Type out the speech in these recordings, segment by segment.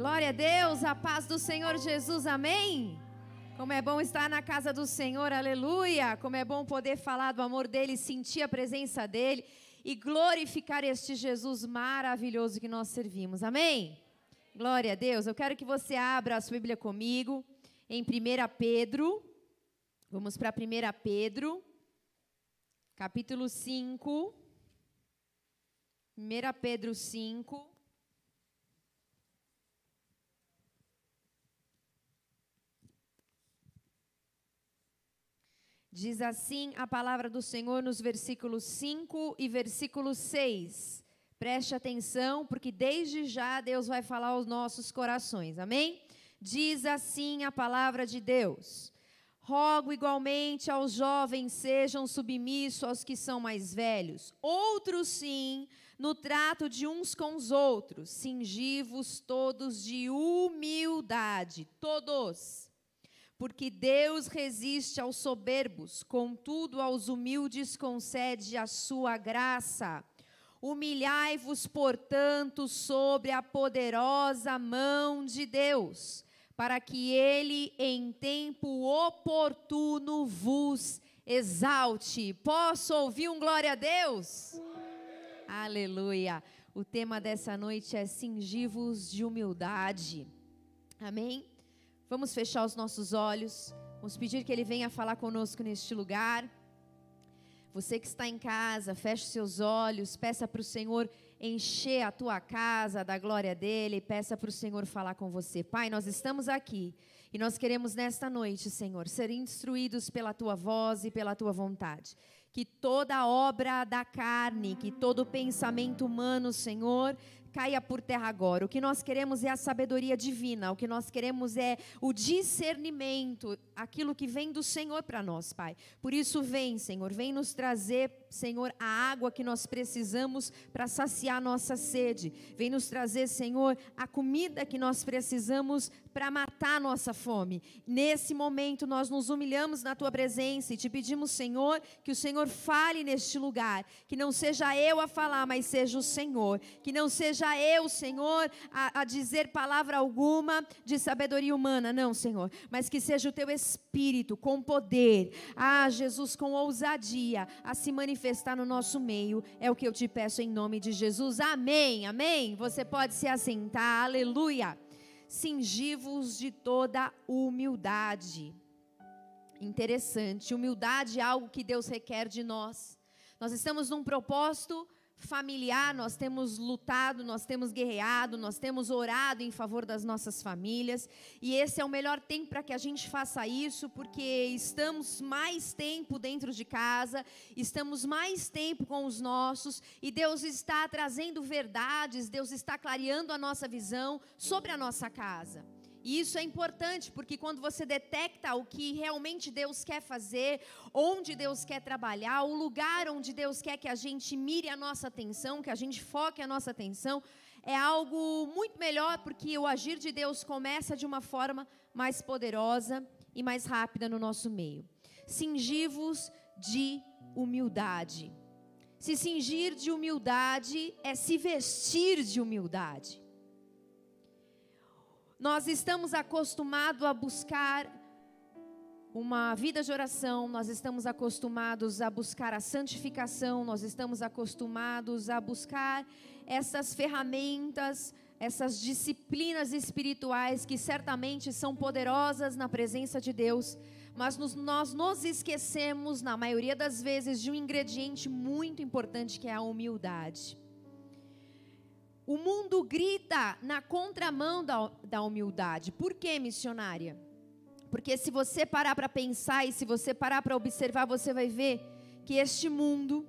Glória a Deus, a paz do Senhor Jesus, amém? Como é bom estar na casa do Senhor, aleluia! Como é bom poder falar do amor dele, sentir a presença dele e glorificar este Jesus maravilhoso que nós servimos, amém? Glória a Deus, eu quero que você abra a sua Bíblia comigo em 1 Pedro, vamos para 1 Pedro, capítulo 5. 1 Pedro 5. Diz assim a palavra do Senhor nos versículos 5 e versículo 6. Preste atenção, porque desde já Deus vai falar aos nossos corações. Amém? Diz assim a palavra de Deus: Rogo igualmente aos jovens sejam submissos aos que são mais velhos. Outros sim, no trato de uns com os outros, cingivos todos de humildade, todos porque Deus resiste aos soberbos, contudo aos humildes concede a sua graça. Humilhai-vos, portanto, sobre a poderosa mão de Deus, para que ele em tempo oportuno vos exalte. Posso ouvir um glória a Deus? Aleluia. O tema dessa noite é cingivos de humildade. Amém? Vamos fechar os nossos olhos. Vamos pedir que Ele venha falar conosco neste lugar. Você que está em casa, feche seus olhos, peça para o Senhor encher a tua casa da glória dele, peça para o Senhor falar com você. Pai, nós estamos aqui e nós queremos nesta noite, Senhor, ser instruídos pela tua voz e pela tua vontade. Que toda obra da carne, que todo pensamento humano, Senhor, caia por terra agora. O que nós queremos é a sabedoria divina, o que nós queremos é o discernimento, aquilo que vem do Senhor para nós, Pai. Por isso, vem, Senhor, vem nos trazer, Senhor, a água que nós precisamos para saciar nossa sede. Vem nos trazer, Senhor, a comida que nós precisamos para matar nossa fome. Nesse momento, nós nos humilhamos na tua presença e te pedimos, Senhor, que o Senhor fale neste lugar. Que não seja eu a falar, mas seja o Senhor. Que não seja eu, Senhor, a, a dizer palavra alguma de sabedoria humana. Não, Senhor. Mas que seja o teu Espírito com poder. Ah, Jesus, com ousadia a se manifestar no nosso meio. É o que eu te peço em nome de Jesus. Amém. Amém. Você pode se assentar. Aleluia cingivos de toda humildade. Interessante, humildade é algo que Deus requer de nós. Nós estamos num propósito familiar, nós temos lutado, nós temos guerreado, nós temos orado em favor das nossas famílias, e esse é o melhor tempo para que a gente faça isso, porque estamos mais tempo dentro de casa, estamos mais tempo com os nossos, e Deus está trazendo verdades, Deus está clareando a nossa visão sobre a nossa casa. E isso é importante, porque quando você detecta o que realmente Deus quer fazer, onde Deus quer trabalhar, o lugar onde Deus quer que a gente mire a nossa atenção, que a gente foque a nossa atenção, é algo muito melhor, porque o agir de Deus começa de uma forma mais poderosa e mais rápida no nosso meio. Cingivos de humildade. Se cingir de humildade é se vestir de humildade. Nós estamos acostumados a buscar uma vida de oração, nós estamos acostumados a buscar a santificação, nós estamos acostumados a buscar essas ferramentas, essas disciplinas espirituais que certamente são poderosas na presença de Deus, mas nos, nós nos esquecemos, na maioria das vezes, de um ingrediente muito importante que é a humildade. O mundo grita na contramão da, da humildade. Por que, missionária? Porque se você parar para pensar e se você parar para observar, você vai ver que este mundo,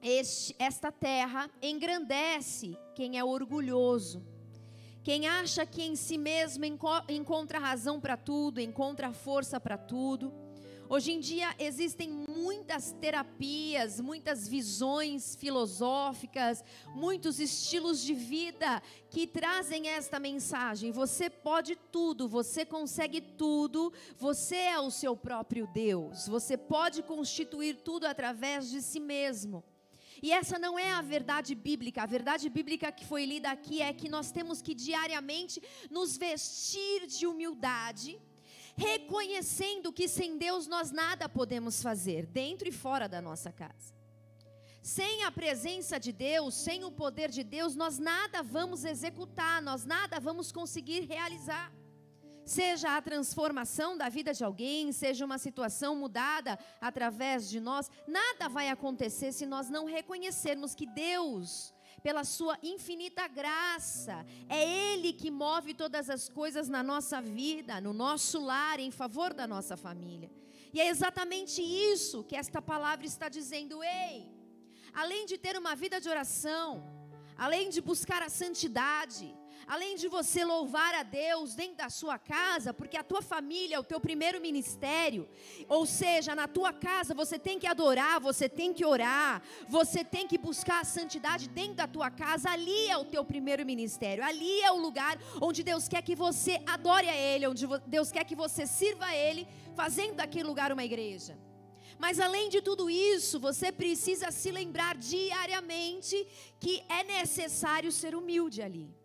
este, esta terra, engrandece quem é orgulhoso. Quem acha que em si mesmo encontra razão para tudo, encontra força para tudo. Hoje em dia existem muitas terapias, muitas visões filosóficas, muitos estilos de vida que trazem esta mensagem. Você pode tudo, você consegue tudo, você é o seu próprio Deus. Você pode constituir tudo através de si mesmo. E essa não é a verdade bíblica. A verdade bíblica que foi lida aqui é que nós temos que diariamente nos vestir de humildade, reconhecendo que sem Deus nós nada podemos fazer, dentro e fora da nossa casa. Sem a presença de Deus, sem o poder de Deus, nós nada vamos executar, nós nada vamos conseguir realizar. Seja a transformação da vida de alguém, seja uma situação mudada através de nós, nada vai acontecer se nós não reconhecermos que Deus, pela sua infinita graça, é Ele que move todas as coisas na nossa vida, no nosso lar, em favor da nossa família. E é exatamente isso que esta palavra está dizendo. Ei, além de ter uma vida de oração, além de buscar a santidade, além de você louvar a Deus dentro da sua casa, porque a tua família é o teu primeiro ministério, ou seja, na tua casa você tem que adorar, você tem que orar, você tem que buscar a santidade dentro da tua casa, ali é o teu primeiro ministério, ali é o lugar onde Deus quer que você adore a Ele, onde Deus quer que você sirva a Ele, fazendo daquele lugar uma igreja. Mas além de tudo isso, você precisa se lembrar diariamente que é necessário ser humilde ali.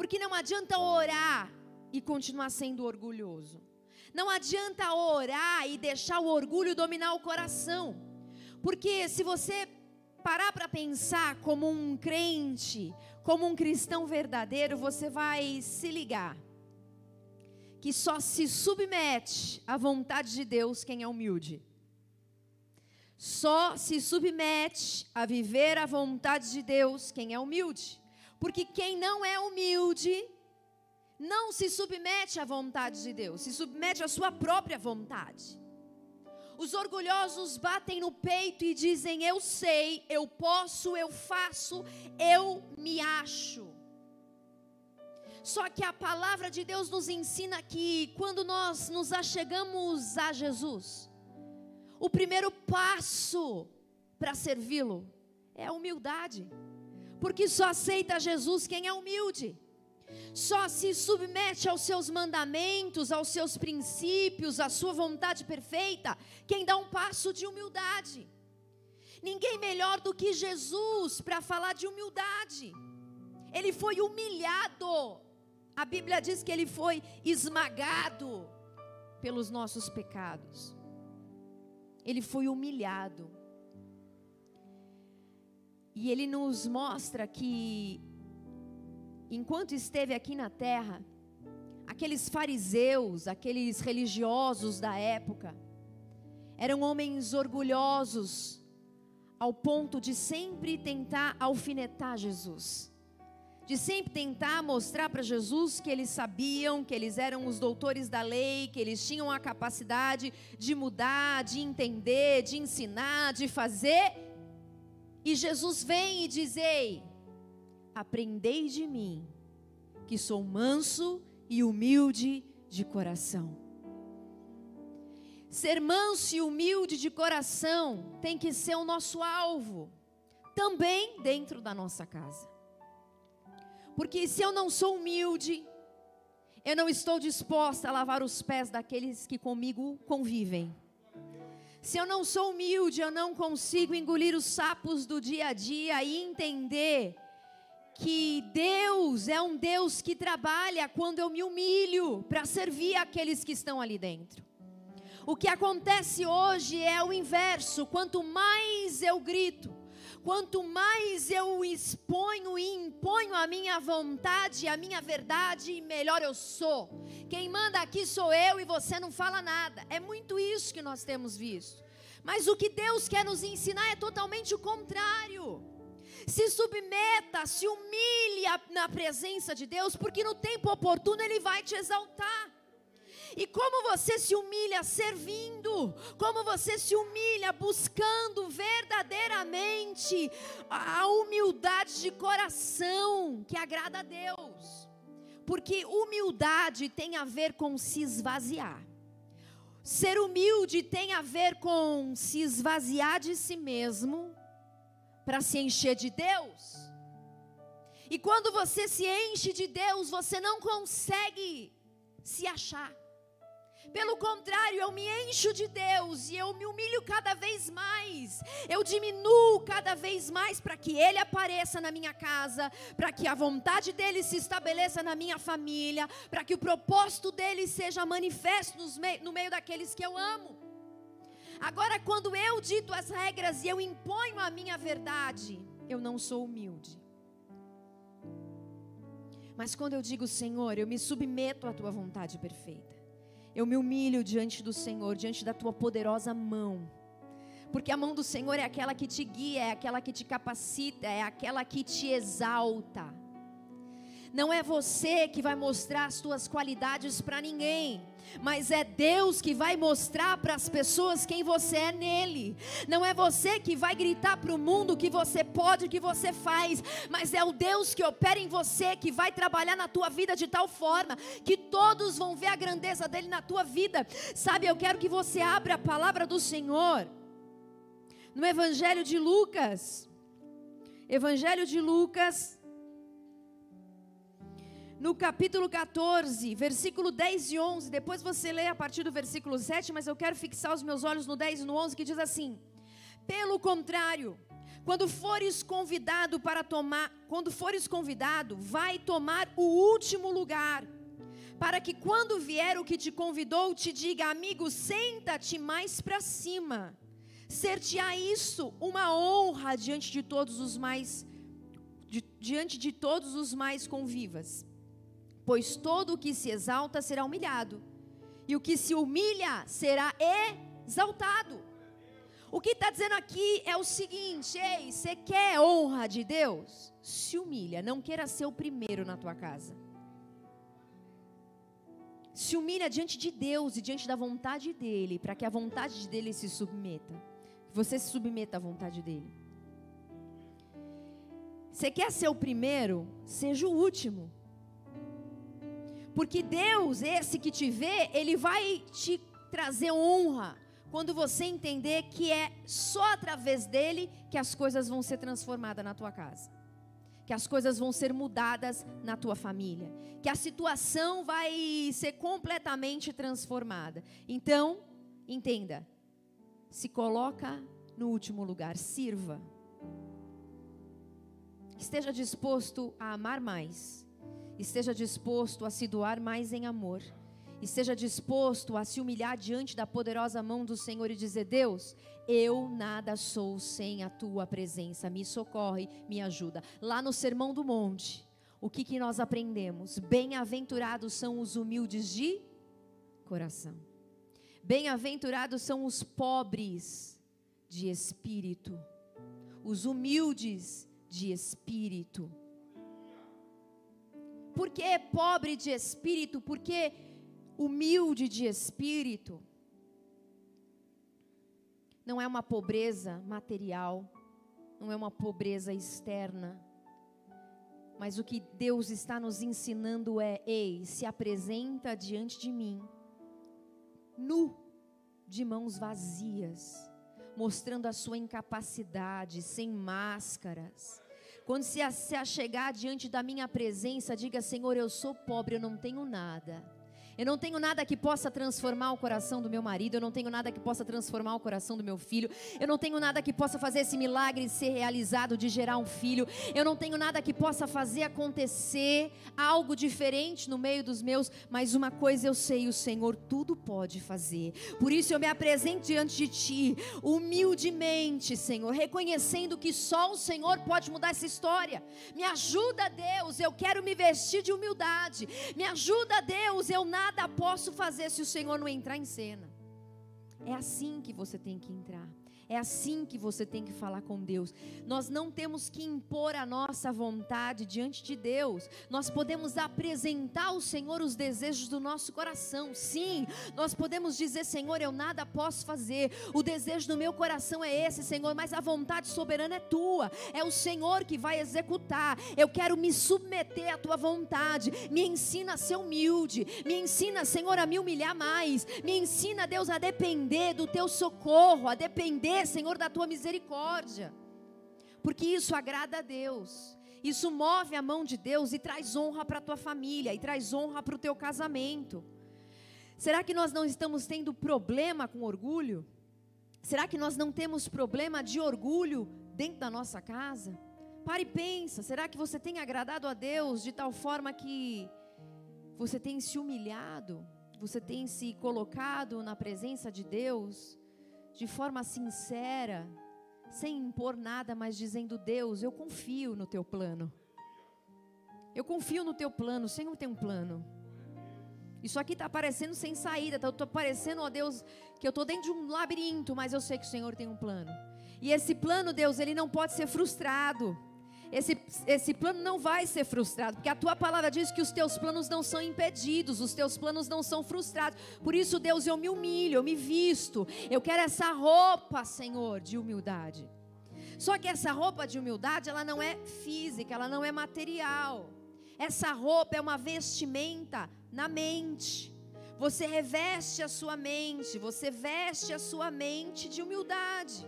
Porque não adianta orar e continuar sendo orgulhoso. Não adianta orar e deixar o orgulho dominar o coração. Porque se você parar para pensar como um crente, como um cristão verdadeiro, você vai se ligar que só se submete à vontade de Deus quem é humilde só se submete a viver a vontade de Deus quem é humilde. Porque quem não é humilde não se submete à vontade de Deus, se submete à sua própria vontade. Os orgulhosos batem no peito e dizem: Eu sei, eu posso, eu faço, eu me acho. Só que a palavra de Deus nos ensina que quando nós nos achegamos a Jesus, o primeiro passo para servi-lo é a humildade. Porque só aceita Jesus quem é humilde. Só se submete aos seus mandamentos, aos seus princípios, à sua vontade perfeita, quem dá um passo de humildade. Ninguém melhor do que Jesus para falar de humildade. Ele foi humilhado. A Bíblia diz que ele foi esmagado pelos nossos pecados ele foi humilhado. E ele nos mostra que, enquanto esteve aqui na terra, aqueles fariseus, aqueles religiosos da época, eram homens orgulhosos, ao ponto de sempre tentar alfinetar Jesus de sempre tentar mostrar para Jesus que eles sabiam, que eles eram os doutores da lei, que eles tinham a capacidade de mudar, de entender, de ensinar, de fazer. E Jesus vem e diz: Ei, aprendei de mim, que sou manso e humilde de coração. Ser manso e humilde de coração tem que ser o nosso alvo, também dentro da nossa casa. Porque se eu não sou humilde, eu não estou disposta a lavar os pés daqueles que comigo convivem. Se eu não sou humilde, eu não consigo engolir os sapos do dia a dia e entender que Deus é um Deus que trabalha quando eu me humilho para servir aqueles que estão ali dentro. O que acontece hoje é o inverso: quanto mais eu grito, Quanto mais eu exponho e imponho a minha vontade, a minha verdade, melhor eu sou. Quem manda aqui sou eu e você não fala nada. É muito isso que nós temos visto. Mas o que Deus quer nos ensinar é totalmente o contrário. Se submeta, se humilhe na presença de Deus, porque no tempo oportuno Ele vai te exaltar. E como você se humilha servindo, como você se humilha buscando verdadeiramente a humildade de coração que agrada a Deus. Porque humildade tem a ver com se esvaziar. Ser humilde tem a ver com se esvaziar de si mesmo para se encher de Deus. E quando você se enche de Deus, você não consegue se achar. Pelo contrário, eu me encho de Deus e eu me humilho cada vez mais. Eu diminuo cada vez mais para que Ele apareça na minha casa, para que a vontade dele se estabeleça na minha família, para que o propósito dele seja manifesto no meio daqueles que eu amo. Agora, quando eu dito as regras e eu imponho a minha verdade, eu não sou humilde. Mas quando eu digo, Senhor, eu me submeto à tua vontade perfeita. Eu me humilho diante do Senhor, diante da tua poderosa mão. Porque a mão do Senhor é aquela que te guia, é aquela que te capacita, é aquela que te exalta. Não é você que vai mostrar as suas qualidades para ninguém, mas é Deus que vai mostrar para as pessoas quem você é nele. Não é você que vai gritar para o mundo que você pode, que você faz, mas é o Deus que opera em você que vai trabalhar na tua vida de tal forma que todos vão ver a grandeza dele na tua vida. Sabe, eu quero que você abra a palavra do Senhor no Evangelho de Lucas. Evangelho de Lucas, no capítulo 14, versículo 10 e 11. Depois você lê a partir do versículo 7, mas eu quero fixar os meus olhos no 10 e no 11, que diz assim: Pelo contrário, quando fores convidado para tomar, quando fores convidado, vai tomar o último lugar, para que quando vier o que te convidou, te diga, amigo, senta-te mais para cima. Ser-te-á isso uma honra diante de todos os mais di, diante de todos os mais convivas pois todo o que se exalta será humilhado, e o que se humilha será exaltado. O que está dizendo aqui é o seguinte: ei, você quer honra de Deus? Se humilha, não queira ser o primeiro na tua casa. Se humilha diante de Deus e diante da vontade dEle, para que a vontade dEle se submeta. Você se submeta à vontade dEle. Você quer ser o primeiro? Seja o último. Porque Deus, esse que te vê, ele vai te trazer honra quando você entender que é só através dele que as coisas vão ser transformadas na tua casa. Que as coisas vão ser mudadas na tua família, que a situação vai ser completamente transformada. Então, entenda, se coloca no último lugar, sirva. Esteja disposto a amar mais esteja disposto a se doar mais em amor, esteja disposto a se humilhar diante da poderosa mão do Senhor e dizer: Deus, eu nada sou sem a tua presença, me socorre, me ajuda. Lá no Sermão do Monte, o que, que nós aprendemos? Bem-aventurados são os humildes de coração, bem-aventurados são os pobres de espírito, os humildes de espírito. Por que pobre de espírito? Por que humilde de espírito? Não é uma pobreza material, não é uma pobreza externa. Mas o que Deus está nos ensinando é: ei, se apresenta diante de mim, nu, de mãos vazias, mostrando a sua incapacidade, sem máscaras quando se chegar diante da minha presença, diga: Senhor, eu sou pobre, eu não tenho nada. Eu não tenho nada que possa transformar o coração do meu marido, eu não tenho nada que possa transformar o coração do meu filho, eu não tenho nada que possa fazer esse milagre ser realizado de gerar um filho, eu não tenho nada que possa fazer acontecer algo diferente no meio dos meus, mas uma coisa eu sei, o Senhor tudo pode fazer. Por isso eu me apresento diante de ti, humildemente, Senhor, reconhecendo que só o Senhor pode mudar essa história. Me ajuda, Deus, eu quero me vestir de humildade. Me ajuda, Deus, eu nada nada posso fazer se o Senhor não entrar em cena. É assim que você tem que entrar. É assim que você tem que falar com Deus. Nós não temos que impor a nossa vontade diante de Deus. Nós podemos apresentar ao Senhor os desejos do nosso coração. Sim, nós podemos dizer, Senhor, eu nada posso fazer. O desejo do meu coração é esse, Senhor, mas a vontade soberana é tua. É o Senhor que vai executar. Eu quero me submeter à tua vontade. Me ensina a ser humilde. Me ensina, Senhor, a me humilhar mais. Me ensina, Deus, a depender do teu socorro, a depender Senhor, da tua misericórdia, porque isso agrada a Deus. Isso move a mão de Deus e traz honra para a tua família, e traz honra para o teu casamento. Será que nós não estamos tendo problema com orgulho? Será que nós não temos problema de orgulho dentro da nossa casa? Pare e pensa, será que você tem agradado a Deus de tal forma que você tem se humilhado, você tem se colocado na presença de Deus de forma sincera, sem impor nada, mas dizendo: Deus, eu confio no teu plano. Eu confio no teu plano, o Senhor tem um plano. Isso aqui está parecendo sem saída, está tá parecendo, ó Deus, que eu estou dentro de um labirinto, mas eu sei que o Senhor tem um plano. E esse plano, Deus, ele não pode ser frustrado. Esse, esse plano não vai ser frustrado, porque a tua palavra diz que os teus planos não são impedidos, os teus planos não são frustrados. Por isso, Deus, eu me humilho, eu me visto. Eu quero essa roupa, Senhor, de humildade. Só que essa roupa de humildade, ela não é física, ela não é material. Essa roupa é uma vestimenta na mente. Você reveste a sua mente, você veste a sua mente de humildade.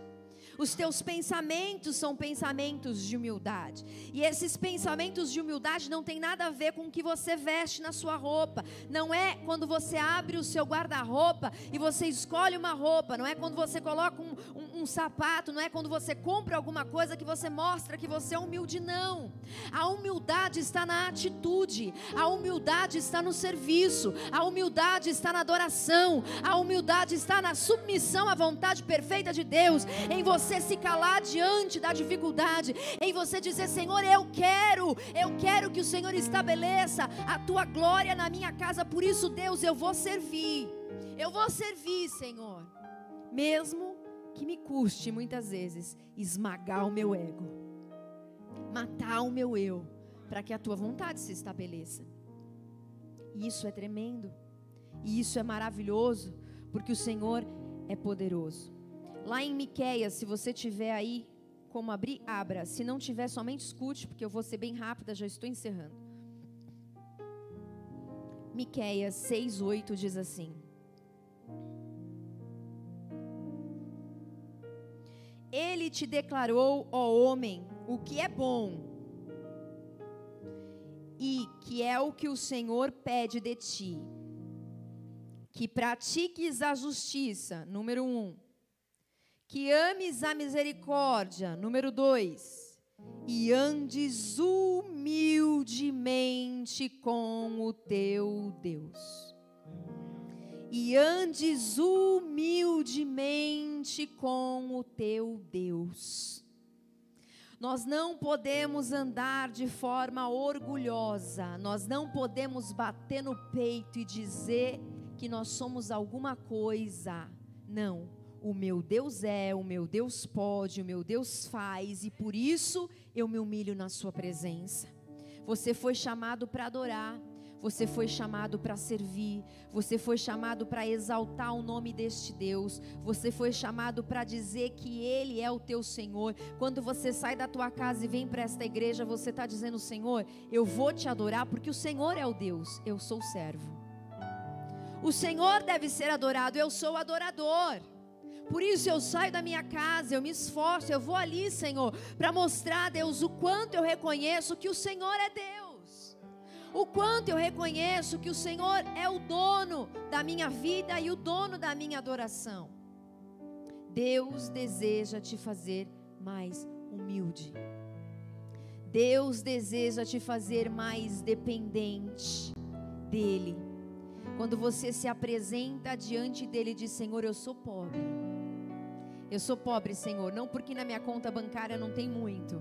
Os teus pensamentos são pensamentos de humildade. E esses pensamentos de humildade não tem nada a ver com o que você veste na sua roupa. Não é quando você abre o seu guarda-roupa e você escolhe uma roupa. Não é quando você coloca um, um, sapato. Não é quando você compra alguma coisa que você mostra que você é humilde. Não. A humildade está na atitude. A humildade está no serviço. A humildade está na adoração. A humildade está na submissão à vontade perfeita de Deus. Em você se calar diante da dificuldade, em você dizer: Senhor, eu quero, eu quero que o Senhor estabeleça a tua glória na minha casa, por isso, Deus, eu vou servir, eu vou servir, Senhor, mesmo que me custe muitas vezes esmagar o meu ego, matar o meu eu, para que a tua vontade se estabeleça. E isso é tremendo, e isso é maravilhoso, porque o Senhor é poderoso. Lá em Miqueias, se você tiver aí como abrir, abra. Se não tiver, somente escute, porque eu vou ser bem rápida, já estou encerrando. Miqueias 6:8 diz assim: Ele te declarou, ó homem, o que é bom e que é o que o Senhor pede de ti. Que pratiques a justiça, número um, que ames a misericórdia, número dois, e andes humildemente com o teu Deus. E andes humildemente com o teu Deus. Nós não podemos andar de forma orgulhosa, nós não podemos bater no peito e dizer que nós somos alguma coisa. Não o meu Deus é, o meu Deus pode, o meu Deus faz, e por isso eu me humilho na Sua presença. Você foi chamado para adorar, você foi chamado para servir, você foi chamado para exaltar o nome deste Deus, você foi chamado para dizer que Ele é o teu Senhor. Quando você sai da tua casa e vem para esta igreja, você está dizendo: Senhor, eu vou te adorar porque o Senhor é o Deus, eu sou servo. O Senhor deve ser adorado, eu sou adorador. Por isso eu saio da minha casa, eu me esforço, eu vou ali, Senhor, para mostrar a Deus o quanto eu reconheço que o Senhor é Deus. O quanto eu reconheço que o Senhor é o dono da minha vida e o dono da minha adoração. Deus deseja te fazer mais humilde. Deus deseja te fazer mais dependente dEle. Quando você se apresenta diante dele e diz: Senhor, eu sou pobre. Eu sou pobre, Senhor, não porque na minha conta bancária não tem muito.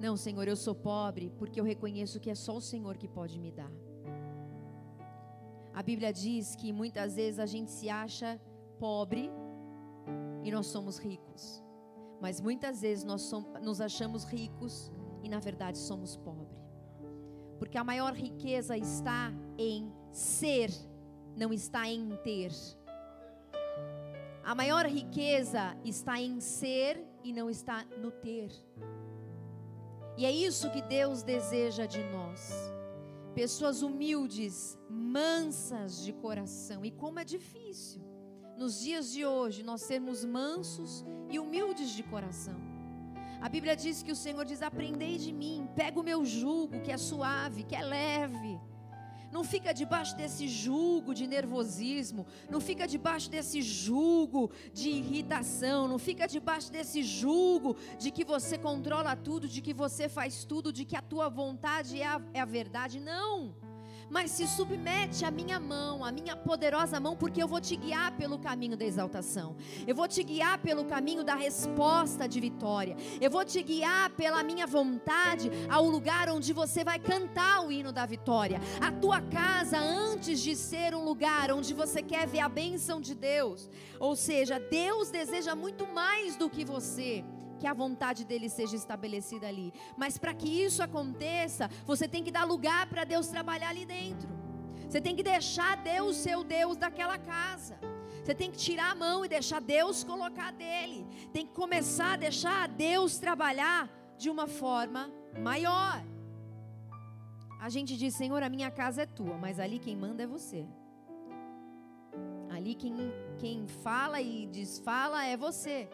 Não, Senhor, eu sou pobre porque eu reconheço que é só o Senhor que pode me dar. A Bíblia diz que muitas vezes a gente se acha pobre e nós somos ricos. Mas muitas vezes nós somos, nos achamos ricos e na verdade somos pobres. Porque a maior riqueza está em ser, não está em ter. A maior riqueza está em ser e não está no ter. E é isso que Deus deseja de nós. Pessoas humildes, mansas de coração. E como é difícil nos dias de hoje nós sermos mansos e humildes de coração. A Bíblia diz que o Senhor diz: Aprendei de mim, pega o meu jugo, que é suave, que é leve. Não fica debaixo desse julgo de nervosismo, não fica debaixo desse julgo de irritação, não fica debaixo desse julgo de que você controla tudo, de que você faz tudo, de que a tua vontade é a, é a verdade. Não mas se submete à minha mão, à minha poderosa mão, porque eu vou te guiar pelo caminho da exaltação. Eu vou te guiar pelo caminho da resposta de vitória. Eu vou te guiar pela minha vontade ao lugar onde você vai cantar o hino da vitória. A tua casa, antes de ser um lugar onde você quer ver a bênção de Deus, ou seja, Deus deseja muito mais do que você que a vontade dele seja estabelecida ali. Mas para que isso aconteça, você tem que dar lugar para Deus trabalhar ali dentro. Você tem que deixar Deus ser Deus daquela casa. Você tem que tirar a mão e deixar Deus colocar dele. Tem que começar a deixar Deus trabalhar de uma forma maior. A gente diz, Senhor, a minha casa é tua, mas ali quem manda é você. Ali quem, quem fala e desfala é você.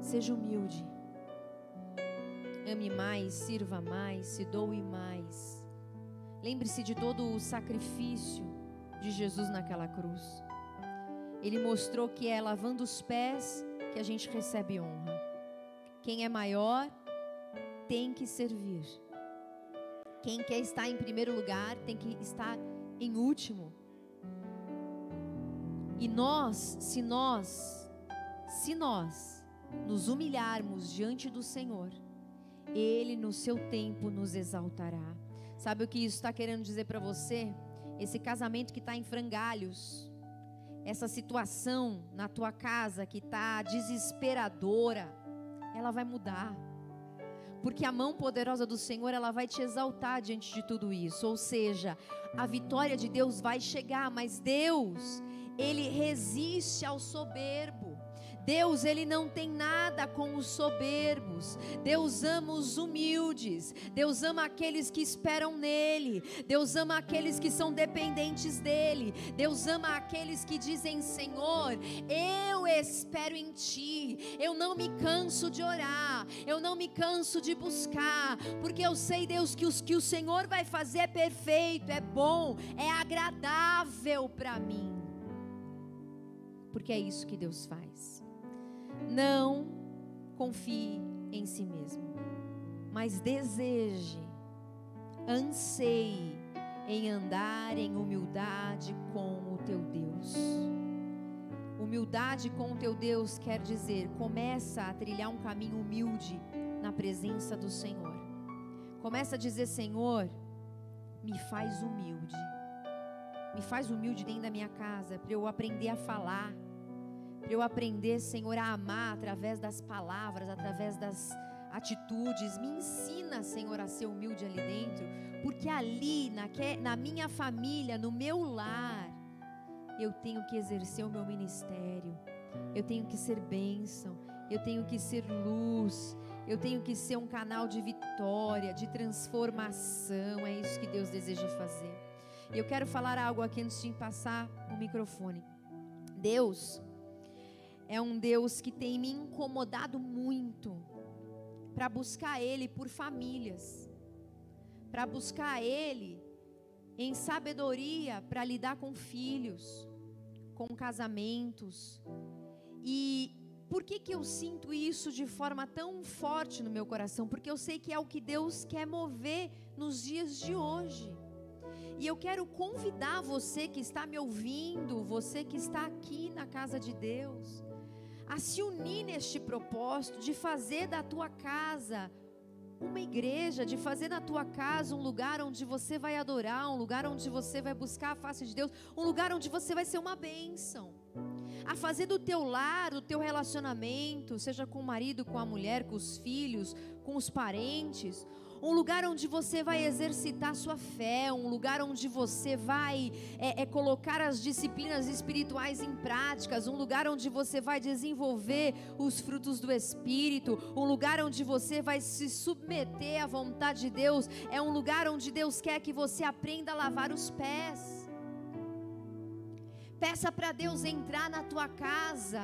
Seja humilde. Ame mais, sirva mais, se doe mais. Lembre-se de todo o sacrifício de Jesus naquela cruz. Ele mostrou que é lavando os pés que a gente recebe honra. Quem é maior tem que servir. Quem quer estar em primeiro lugar tem que estar em último. E nós, se nós, se nós nos humilharmos diante do Senhor, Ele no seu tempo nos exaltará. Sabe o que isso está querendo dizer para você? Esse casamento que está em frangalhos, essa situação na tua casa que está desesperadora, ela vai mudar. Porque a mão poderosa do Senhor, ela vai te exaltar diante de tudo isso. Ou seja, a vitória de Deus vai chegar, mas Deus, ele resiste ao soberbo. Deus, ele não tem nada com os soberbos. Deus ama os humildes. Deus ama aqueles que esperam nele. Deus ama aqueles que são dependentes dele. Deus ama aqueles que dizem: Senhor, eu espero em ti. Eu não me canso de orar. Eu não me canso de buscar, porque eu sei, Deus, que os que o Senhor vai fazer é perfeito, é bom, é agradável para mim. Porque é isso que Deus faz. Não confie em si mesmo, mas deseje, anseie em andar em humildade com o teu Deus. Humildade com o teu Deus quer dizer, começa a trilhar um caminho humilde na presença do Senhor. Começa a dizer, Senhor, me faz humilde. Me faz humilde dentro da minha casa, para eu aprender a falar para eu aprender, Senhor, a amar através das palavras, através das atitudes. Me ensina, Senhor, a ser humilde ali dentro, porque ali, na, na minha família, no meu lar, eu tenho que exercer o meu ministério, eu tenho que ser bênção, eu tenho que ser luz, eu tenho que ser um canal de vitória, de transformação. É isso que Deus deseja fazer. E eu quero falar algo aqui antes de passar o microfone. Deus, é um Deus que tem me incomodado muito para buscar Ele por famílias, para buscar Ele em sabedoria para lidar com filhos, com casamentos. E por que, que eu sinto isso de forma tão forte no meu coração? Porque eu sei que é o que Deus quer mover nos dias de hoje. E eu quero convidar você que está me ouvindo, você que está aqui na casa de Deus, a se unir neste propósito de fazer da tua casa uma igreja, de fazer da tua casa um lugar onde você vai adorar, um lugar onde você vai buscar a face de Deus, um lugar onde você vai ser uma bênção. A fazer do teu lar, do teu relacionamento, seja com o marido, com a mulher, com os filhos, com os parentes, um lugar onde você vai exercitar sua fé, um lugar onde você vai é, é, colocar as disciplinas espirituais em práticas, um lugar onde você vai desenvolver os frutos do Espírito, um lugar onde você vai se submeter à vontade de Deus, é um lugar onde Deus quer que você aprenda a lavar os pés. Peça para Deus entrar na tua casa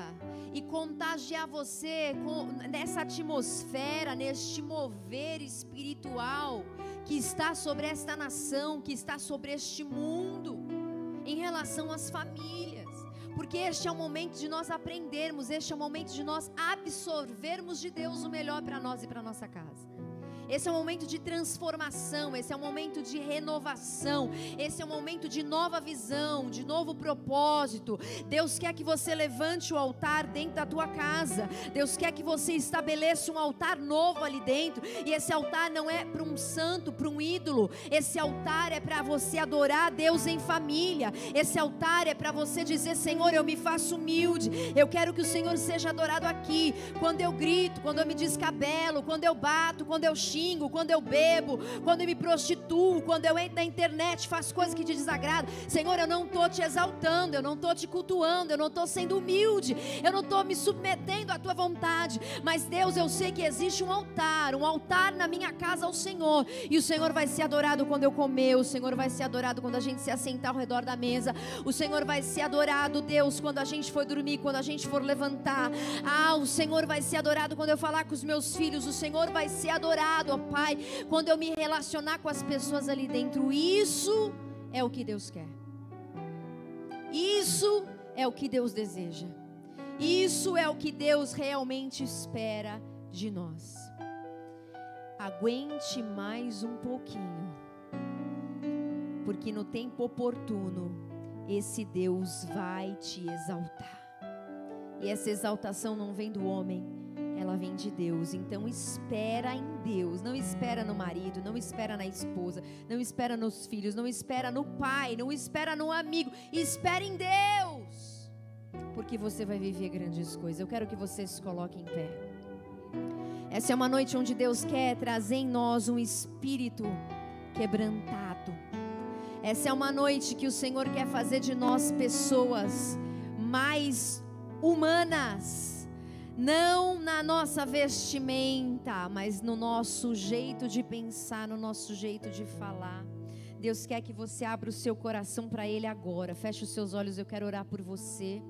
e contagiar você com, nessa atmosfera, neste mover espiritual que está sobre esta nação, que está sobre este mundo, em relação às famílias. Porque este é o momento de nós aprendermos, este é o momento de nós absorvermos de Deus o melhor para nós e para nossa casa. Esse é um momento de transformação, esse é um momento de renovação, esse é um momento de nova visão, de novo propósito. Deus quer que você levante o altar dentro da tua casa. Deus quer que você estabeleça um altar novo ali dentro. E esse altar não é para um santo, para um ídolo. Esse altar é para você adorar a Deus em família. Esse altar é para você dizer: Senhor, eu me faço humilde. Eu quero que o Senhor seja adorado aqui. Quando eu grito, quando eu me descabelo, quando eu bato, quando eu xingo, quando eu bebo, quando eu me prostituo, quando eu entro na internet, faço coisas que te desagradam. Senhor, eu não estou te exaltando, eu não estou te cultuando, eu não estou sendo humilde, eu não estou me submetendo à tua vontade. Mas Deus, eu sei que existe um altar, um altar na minha casa ao Senhor. E o Senhor vai ser adorado quando eu comer, o Senhor vai ser adorado quando a gente se assentar ao redor da mesa. O Senhor vai ser adorado, Deus, quando a gente for dormir, quando a gente for levantar. Ah, o Senhor vai ser adorado quando eu falar com os meus filhos. O Senhor vai ser adorado ó Pai, quando eu me relacionar com as pessoas ali dentro. Isso é o que Deus quer. Isso é o que Deus deseja. Isso é o que Deus realmente espera de nós. Aguente mais um pouquinho, porque no tempo oportuno, esse Deus vai te exaltar. E essa exaltação não vem do homem, ela vem de Deus. Então espera em Deus, não espera no marido, não espera na esposa, não espera nos filhos, não espera no pai, não espera no amigo, espera em Deus. Porque você vai viver grandes coisas. Eu quero que você se coloque em pé. Essa é uma noite onde Deus quer trazer em nós um espírito quebrantado. Essa é uma noite que o Senhor quer fazer de nós pessoas mais humanas não na nossa vestimenta, mas no nosso jeito de pensar, no nosso jeito de falar. Deus quer que você abra o seu coração para Ele agora. Feche os seus olhos, eu quero orar por você.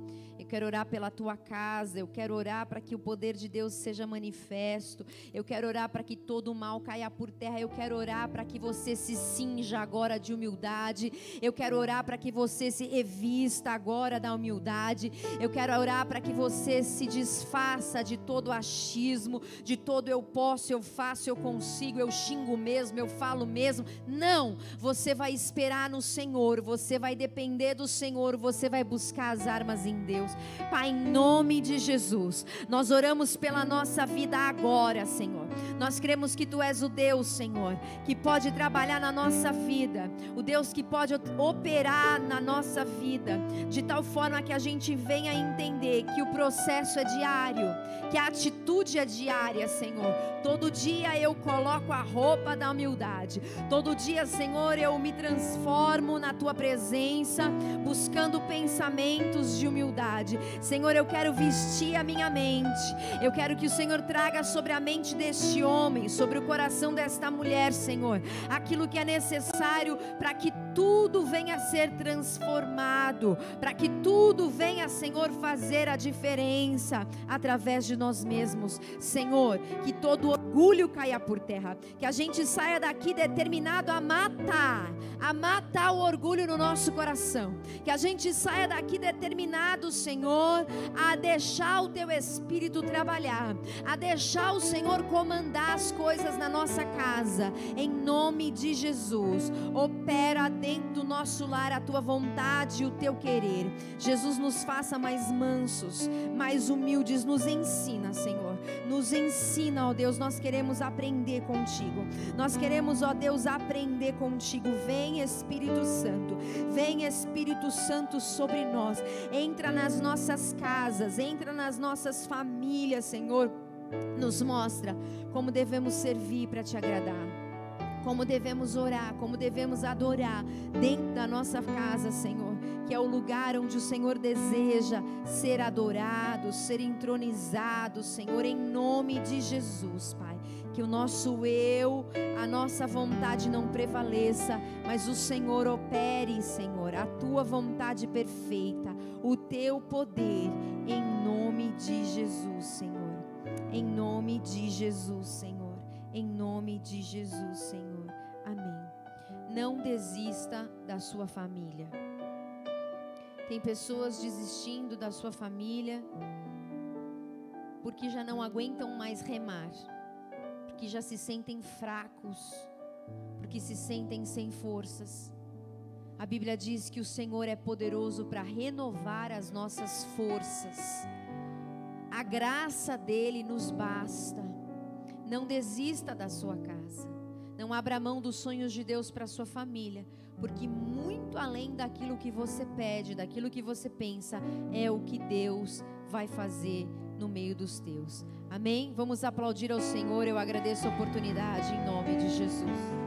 Eu quero orar pela tua casa, eu quero orar para que o poder de Deus seja manifesto. Eu quero orar para que todo o mal caia por terra. Eu quero orar para que você se cinja agora de humildade. Eu quero orar para que você se revista agora da humildade. Eu quero orar para que você se desfaça de todo achismo, de todo eu posso, eu faço, eu consigo, eu xingo mesmo, eu falo mesmo. Não, você vai esperar no Senhor, você vai depender do Senhor, você vai buscar as armas em Deus. Pai, em nome de Jesus, nós oramos pela nossa vida agora, Senhor. Nós cremos que Tu és o Deus, Senhor, que pode trabalhar na nossa vida, o Deus que pode operar na nossa vida, de tal forma que a gente venha entender que o processo é diário, que a atitude é diária, Senhor. Todo dia eu coloco a roupa da humildade, todo dia, Senhor, eu me transformo na Tua presença, buscando pensamentos de humildade verdade. Senhor, eu quero vestir a minha mente. Eu quero que o Senhor traga sobre a mente deste homem, sobre o coração desta mulher, Senhor, aquilo que é necessário para que tudo venha a ser transformado, para que tudo venha, Senhor, fazer a diferença através de nós mesmos. Senhor, que todo orgulho caia por terra, que a gente saia daqui determinado a matar, a matar o orgulho no nosso coração, que a gente saia daqui determinado, Senhor, a deixar o teu espírito trabalhar, a deixar o Senhor comandar as coisas na nossa casa, em nome de Jesus. Opera dentro do nosso lar a tua vontade e o teu querer. Jesus nos faça mais mansos, mais humildes, nos ensina, Senhor. Nos ensina, ó Deus, nós queremos aprender contigo. Nós queremos, ó Deus, aprender contigo. Vem Espírito Santo. Vem Espírito Santo sobre nós. Entra nas nossas casas, entra nas nossas famílias, Senhor. Nos mostra como devemos servir para te agradar como devemos orar, como devemos adorar dentro da nossa casa, Senhor, que é o lugar onde o Senhor deseja ser adorado, ser entronizado, Senhor, em nome de Jesus, Pai. Que o nosso eu, a nossa vontade não prevaleça, mas o Senhor opere, Senhor, a tua vontade perfeita, o teu poder, em nome de Jesus, Senhor. Em nome de Jesus, Senhor. Em nome de Jesus, Senhor. Não desista da sua família. Tem pessoas desistindo da sua família porque já não aguentam mais remar, porque já se sentem fracos, porque se sentem sem forças. A Bíblia diz que o Senhor é poderoso para renovar as nossas forças. A graça dele nos basta. Não desista da sua casa. Não abra mão dos sonhos de Deus para sua família, porque muito além daquilo que você pede, daquilo que você pensa, é o que Deus vai fazer no meio dos teus. Amém? Vamos aplaudir ao Senhor. Eu agradeço a oportunidade em nome de Jesus.